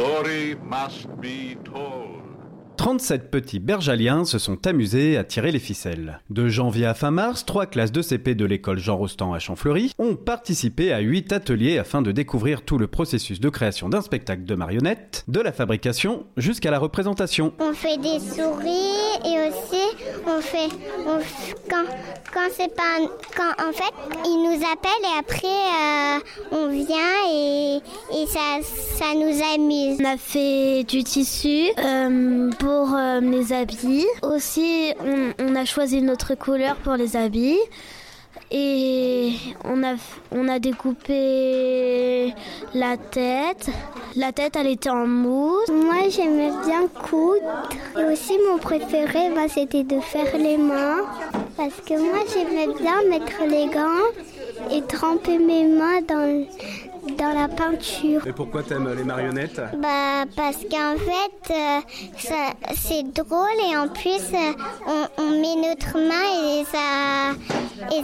story must be told. 37 petits bergaliens se sont amusés à tirer les ficelles. De janvier à fin mars, trois classes de CP de l'école Jean Rostand à Champfleury ont participé à 8 ateliers afin de découvrir tout le processus de création d'un spectacle de marionnettes, de la fabrication jusqu'à la représentation. On fait des souris et aussi on fait on quand quand c'est pas quand en fait ils nous appellent et après euh, on vient et, et ça ça nous amuse. On a fait du tissu euh, pour euh, les habits. Aussi, on, a choisi une autre couleur pour les habits. Et on a, on a découpé la tête. La tête, elle était en mousse. Moi j'aimais bien coudre et aussi mon préféré bah, c'était de faire les mains parce que moi j'aimais bien mettre les gants et tremper mes mains dans dans la peinture. Et pourquoi t'aimes les marionnettes? Bah parce qu'en fait euh, ça- c'est drôle et en plus euh, on, on met notre main et ça et,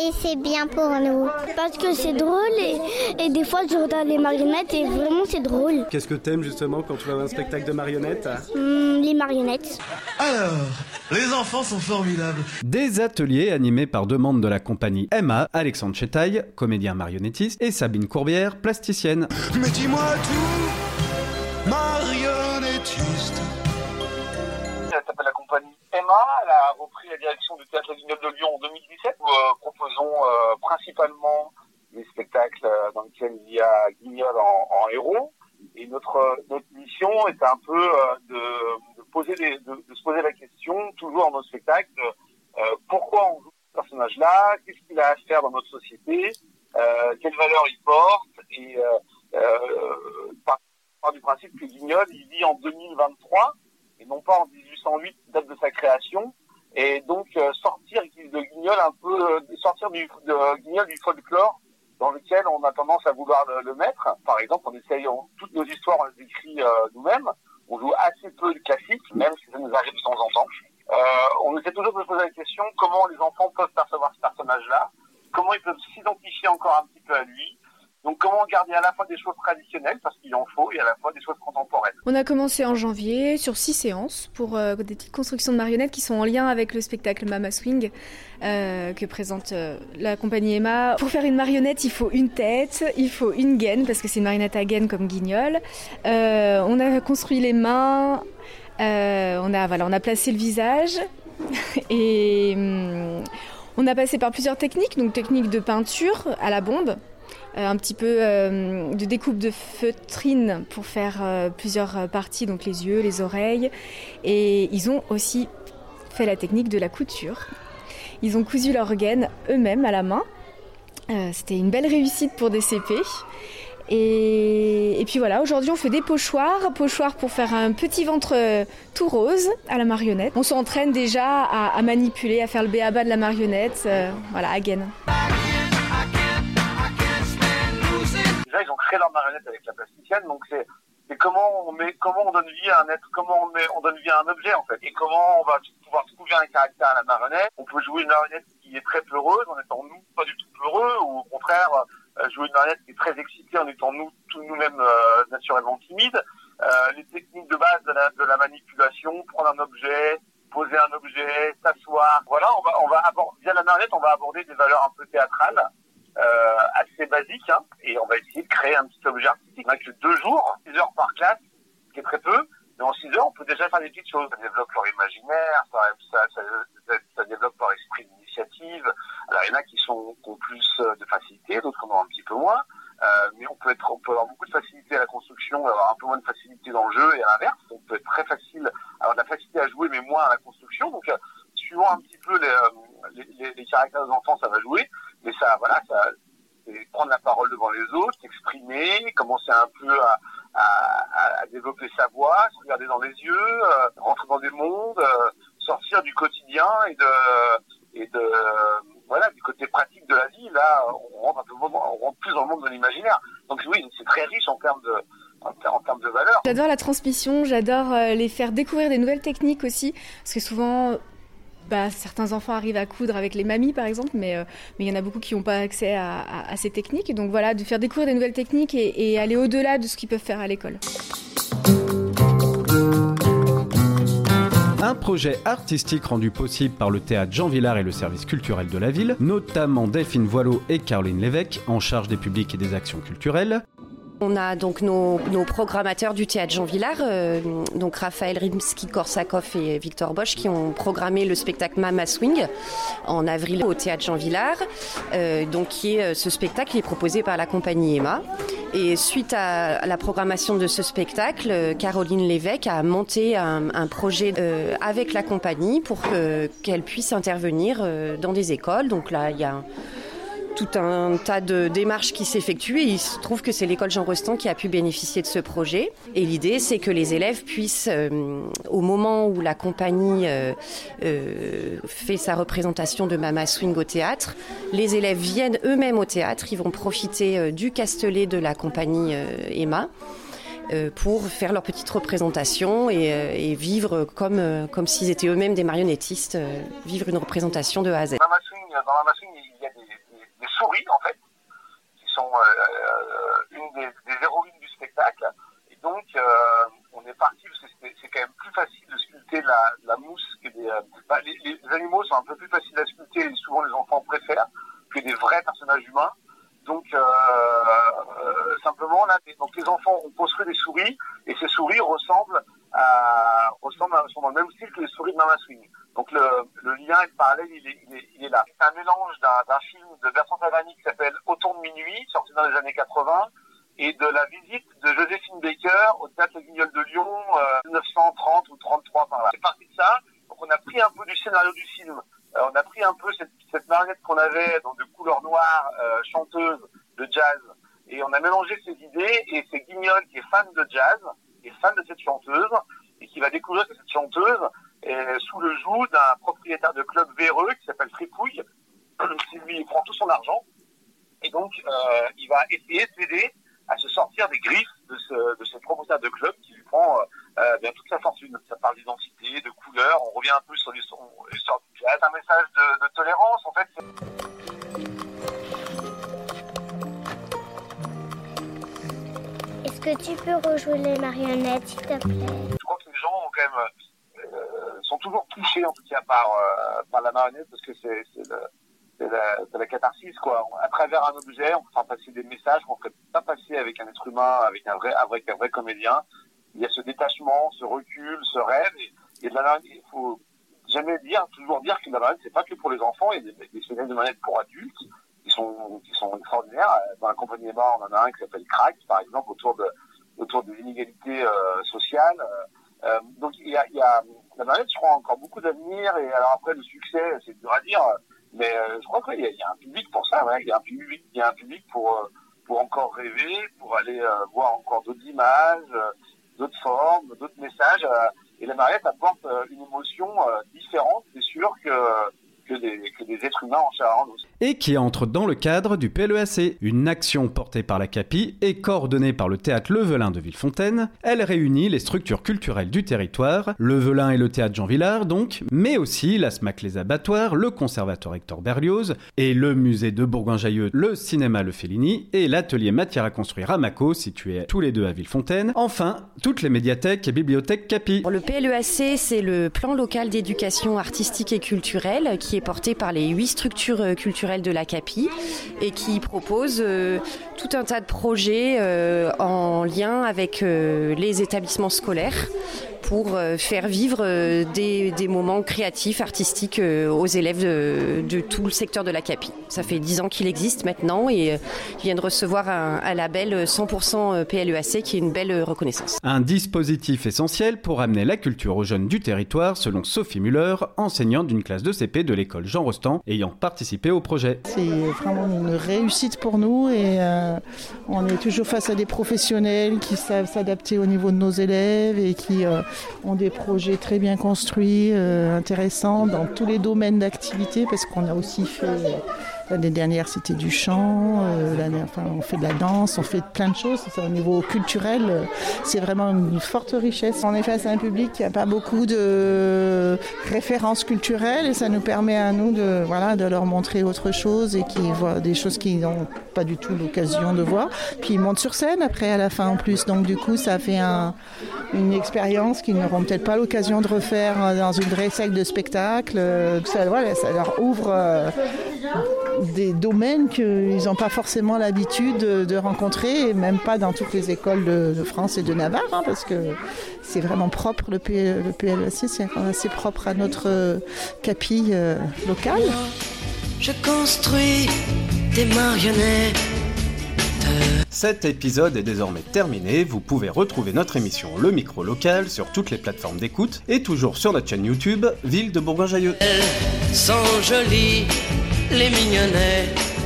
et c'est bien pour nous. Parce que c'est drôle et, et des fois je regarde les marionnettes et vraiment c'est drôle. Qu'est-ce que t'aimes justement quand tu vas voir un spectacle de marionnettes? Hum, les marionnettes. Alors, les enfants sont formidables. Des ateliers animés par deux membres de la compagnie Emma, Alexandre Chetaille, comédien marionnettiste, et Sabine Courbière, plasticienne. Mais dis-moi tout, marionnettiste. Elle s'appelle la compagnie Elle a repris la direction du Théâtre Guignol de Lyon en 2017. Nous proposons principalement des spectacles euh, dans lesquels il y a Guignol en, héros. Et notre, euh, notre mission est un peu euh, de, poser de, se poser la question, toujours dans nos spectacles, pourquoi on joue ce personnage-là, qu'est-ce qu'il a à faire dans notre société, quelles valeurs il porte, et par, par du principe que Guignol, il vit en 2023, et non pas en 1808, date de sa création, et donc euh, sortir de Guignol un peu, euh, sortir du, de Guignol du folklore dans lequel on a tendance à vouloir le, mettre. Par exemple, on essaye, on- toutes nos histoires, on les écrit euh, nous-mêmes. On joue assez peu de classiques, même si ça nous arrive de temps en temps. Euh, on essaie toujours de se poser la question comment les enfants peuvent percevoir ce personnage-là, comment ils peuvent s'identifier encore un petit peu à lui? Donc comment garder à la fois des choses traditionnelles, parce qu'il en faut, et à la fois des choses contemporaines. On a commencé en janvier sur six séances pour euh, des petites constructions de marionnettes qui sont en lien avec le spectacle Mama Swing euh, que présente euh, la compagnie Emma. Pour faire une marionnette, il faut une tête, il faut une gaine parce que c'est une marionnette à gaine comme Guignol. On a construit les mains, on a voilà, on a placé le visage et hum, on a passé par plusieurs techniques, donc technique de peinture à la bombe, un petit peu euh, de découpe de feutrine pour faire euh, plusieurs euh, parties, donc les yeux, les oreilles. Et ils ont aussi fait la technique de la couture. Ils ont cousu leur gaine eux-mêmes à la main. Euh, C'était une belle réussite pour des CP. Et, puis voilà, aujourd'hui on fait des pochoirs, pochoirs pour faire un petit ventre euh, tout rose à la marionnette. On s'entraîne déjà à, manipuler, à faire le béaba de la marionnette, euh, voilà, à Déjà, ils ont créé leur marionnette avec la plasticienne, donc c'est c'est comment on met, comment on donne vie à un être, comment on met, on donne vie à un objet en fait, et comment on va pouvoir trouver un caractère à la marionnette. On peut jouer une marionnette qui est très peureuse en étant nous pas du tout peureux, ou au contraire euh, jouer une marionnette qui est très excitée en étant nous tout nous-mêmes euh, naturellement timides. Euh, les techniques de base de la, de la manipulation, prendre un objet, poser un objet, s'asseoir. Voilà, on va, on va aborder, via la marionnette, on va aborder des valeurs un peu théâtrales assez basique hein, et on va essayer de créer un petit objet artistique. On n'a que deux jours, 6 heures par classe, ce qui est très peu, mais en 6 heures, on peut déjà faire des petites choses. Ça développe leur imaginaire, ça, ça, ça, ça, développe leur esprit d'initiative. Alors, il y en a qui, sont, qui ont plus euh, de facilité, d'autres en ont un petit peu moins. Euh, mais on peut, être, on peut avoir beaucoup de facilité à la construction, avoir un peu moins de facilité dans le jeu et à l'inverse. On peut être très facile, avoir de la facilité à jouer, mais moins à la construction. Donc, euh, suivant un petit peu les, euh, les, les, les caractères des enfants, ça va jouer. Mais ça, voilà, ça, c'est prendre la parole devant les autres, s'exprimer, commencer un peu à, à, à, développer sa voix, se regarder dans les yeux, euh, rentrer dans euh, sortir du quotidien et de, et de, voilà, du côté pratique de la vie. Là, on rentre un peu, plus dans le monde de l'imaginaire. Donc oui, c'est très riche en termes de, en termes de valeur. J'adore la transmission, j'adore euh, les faire découvrir des nouvelles techniques aussi, parce que souvent bah, certains enfants arrivent à coudre avec les mamies par exemple, mais euh, mais il y en a beaucoup qui n'ont pas accès à, ces techniques. Donc voilà, de faire découvrir des nouvelles techniques et, aller au-delà de ce qu'ils peuvent faire à l'école. Un projet artistique rendu possible par le théâtre Jean Villard et le service culturel de la ville, notamment Delphine Voileau et Caroline Lévesque, en charge des publics et des actions culturelles. On a donc nos, programmateurs du théâtre Jean Villard, euh, donc Raphaël Rimsky-Korsakov et Victor Bosch, qui ont programmé le spectacle Mama Swing en avril au théâtre Jean Villard. Euh, donc, qui euh, ce spectacle est proposé par la compagnie Emma. Et suite à, la programmation de ce spectacle, Caroline Lévesque a monté un, projet avec la compagnie pour qu'elle puisse intervenir dans des écoles. Donc là, il y a tout un tas de démarches qui s'effectuent et il se trouve que c'est l'école Jean Rostand qui a pu bénéficier de ce projet. Et l'idée, c'est que les élèves puissent, euh, au moment où la compagnie euh, euh, fait sa représentation de Mama Swing au théâtre, les élèves viennent eux-mêmes au théâtre, ils vont profiter du castelet de la compagnie Emma pour faire leur petite représentation et, vivre comme, comme s'ils étaient eux-mêmes des marionnettistes, vivre une représentation de A à Z. Dans Mama Swing, il y a des souris, en fait, qui sont euh, euh, une des, héroïnes du spectacle. Et donc, euh, on est parti parce que c'est quand même plus facile de sculpter la, la mousse que des. Les, les, animaux sont un peu plus faciles à sculpter et souvent les enfants préfèrent que des vrais personnages humains. Donc, simplement, là, donc les enfants ont construit des souris et ces souris ressemblent à, ressemblent à, sont dans le même style que les souris de Mama Swing. Donc le, le lien et le il est, là. C'est un mélange d'un film de Bertrand Taverny qui s'appelle Autour de minuit, sorti dans les années 80, et de la visite de Joséphine Baker au théâtre Guignol de Lyon, euh, 1930 ou 33 par là. C'est parti de ça. Donc on a pris un peu du scénario du film. Euh, on a pris un peu cette, cette marionnette qu'on avait, de couleur noire, euh, chanteuse de jazz, et on a mélangé ces idées. Et c'est Guignol qui est fan de jazz, qui est fan de cette chanteuse, et qui va découvrir que cette chanteuse sous le joug d'un propriétaire de club véreux qui s'appelle Fripouille, qui lui prend tout son argent. Et donc, euh, il va essayer d'aider à se sortir des griffes de ce, de ce propriétaire de club qui lui prend euh, euh toute sa fortune. Ça parle d'identité, de couleur. On revient un peu sur l'histoire jazz. Un message de, de tolérance, en fait. Est-ce que tu peux rejouer les marionnettes, s'il te plaît Je crois que les gens ont quand même touchés en tout cas par, euh, par la marionnette parce que c'est la, la, catharsis quoi. À travers un objet, on peut faire passer des messages qu'on ne ferait pas passer avec un être humain, avec un vrai, avec un vrai comédien. Il y a ce détachement, ce recul, ce rêve. Et, et il faut jamais dire, toujours dire que la marionnette c'est pas que pour les enfants. Il y a des, des de marionnette pour adultes qui sont qui sont extraordinaires. Dans la compagnie on en a un qui s'appelle Crack, par exemple, autour de autour des inégalités euh, sociales. Euh, donc il y a la marionnette, je crois, encore beaucoup d'avenir. Et alors après, le succès, c'est dur à dire. Mais euh, je crois qu'il y, y, a un public pour ça. Il y a un public, il y a un public pour euh, pour encore rêver, pour aller euh, voir encore d'autres images, d'autres formes, d'autres messages. et la marionnette apporte une émotion différente. C'est sûr que que des, êtres humains en Charente aussi. Et qui entre dans le cadre du PLEAC, une action portée par la CAPI et coordonnée par le théâtre Le Velin de Villefontaine. Elle réunit les structures culturelles du territoire, Le Velin et le théâtre Jean Villard donc, mais aussi la SMAC Les Abattoirs, le conservatoire Hector Berlioz et le musée de Bourgoin-Jallieu, le cinéma Le Fellini et l'atelier matière à construire à Mako, situé tous les deux à Villefontaine. Enfin, toutes les médiathèques et bibliothèques CAPI. Le PLEAC, c'est le plan local d'éducation artistique et culturelle qui est porté par les huit structures euh, de la CAPI et qui propose euh, tout un tas de projets euh, en lien avec les établissements scolaires pour euh, faire vivre euh, des, moments créatifs, artistiques euh, aux élèves de, tout le secteur de la CAPI. Ça fait dix ans qu'il existe maintenant et il vient de recevoir un, un label 100% PLEAC qui est une belle reconnaissance. Un dispositif essentiel pour amener la culture aux jeunes du territoire, selon Sophie Muller, enseignante d'une classe de CP de l'école Jean Rostand, ayant participé au projet. C'est vraiment une réussite pour nous et on est toujours face à des professionnels qui savent s'adapter au niveau de nos élèves et qui ont des projets très bien construits, euh, intéressants dans tous les domaines d'activité, parce qu'on a aussi fait L'année dernière, c'était du chant. enfin, on fait de la danse, on fait plein de choses. Au niveau culturel, c'est vraiment une forte richesse. On est face à un public qui n'a pas beaucoup de références culturelles et ça nous permet à nous de, voilà, de leur montrer autre chose et qui voient des choses qu'ils n'ont pas du tout l'occasion de voir. Puis ils montent sur scène après à la fin en plus. Donc du coup, ça fait une expérience qu'ils n'auront peut-être pas l'occasion de refaire dans une vraie salle de spectacle. Ça, voilà, ça leur ouvre euh, des domaines qu'ils n'ont pas forcément l'habitude de, rencontrer, et même pas dans toutes les écoles de, France et de Navarre, hein, parce que c'est vraiment propre, le, le PLEC, c'est assez propre à notre capille euh, locale. Je construis des marionnettes. Cet épisode est désormais terminé, vous pouvez retrouver notre émission Le Micro Local sur toutes les plateformes d'écoute et toujours sur notre chaîne YouTube Ville de Bourgoin-Jallieu. Elles sont jolies, les mignonnettes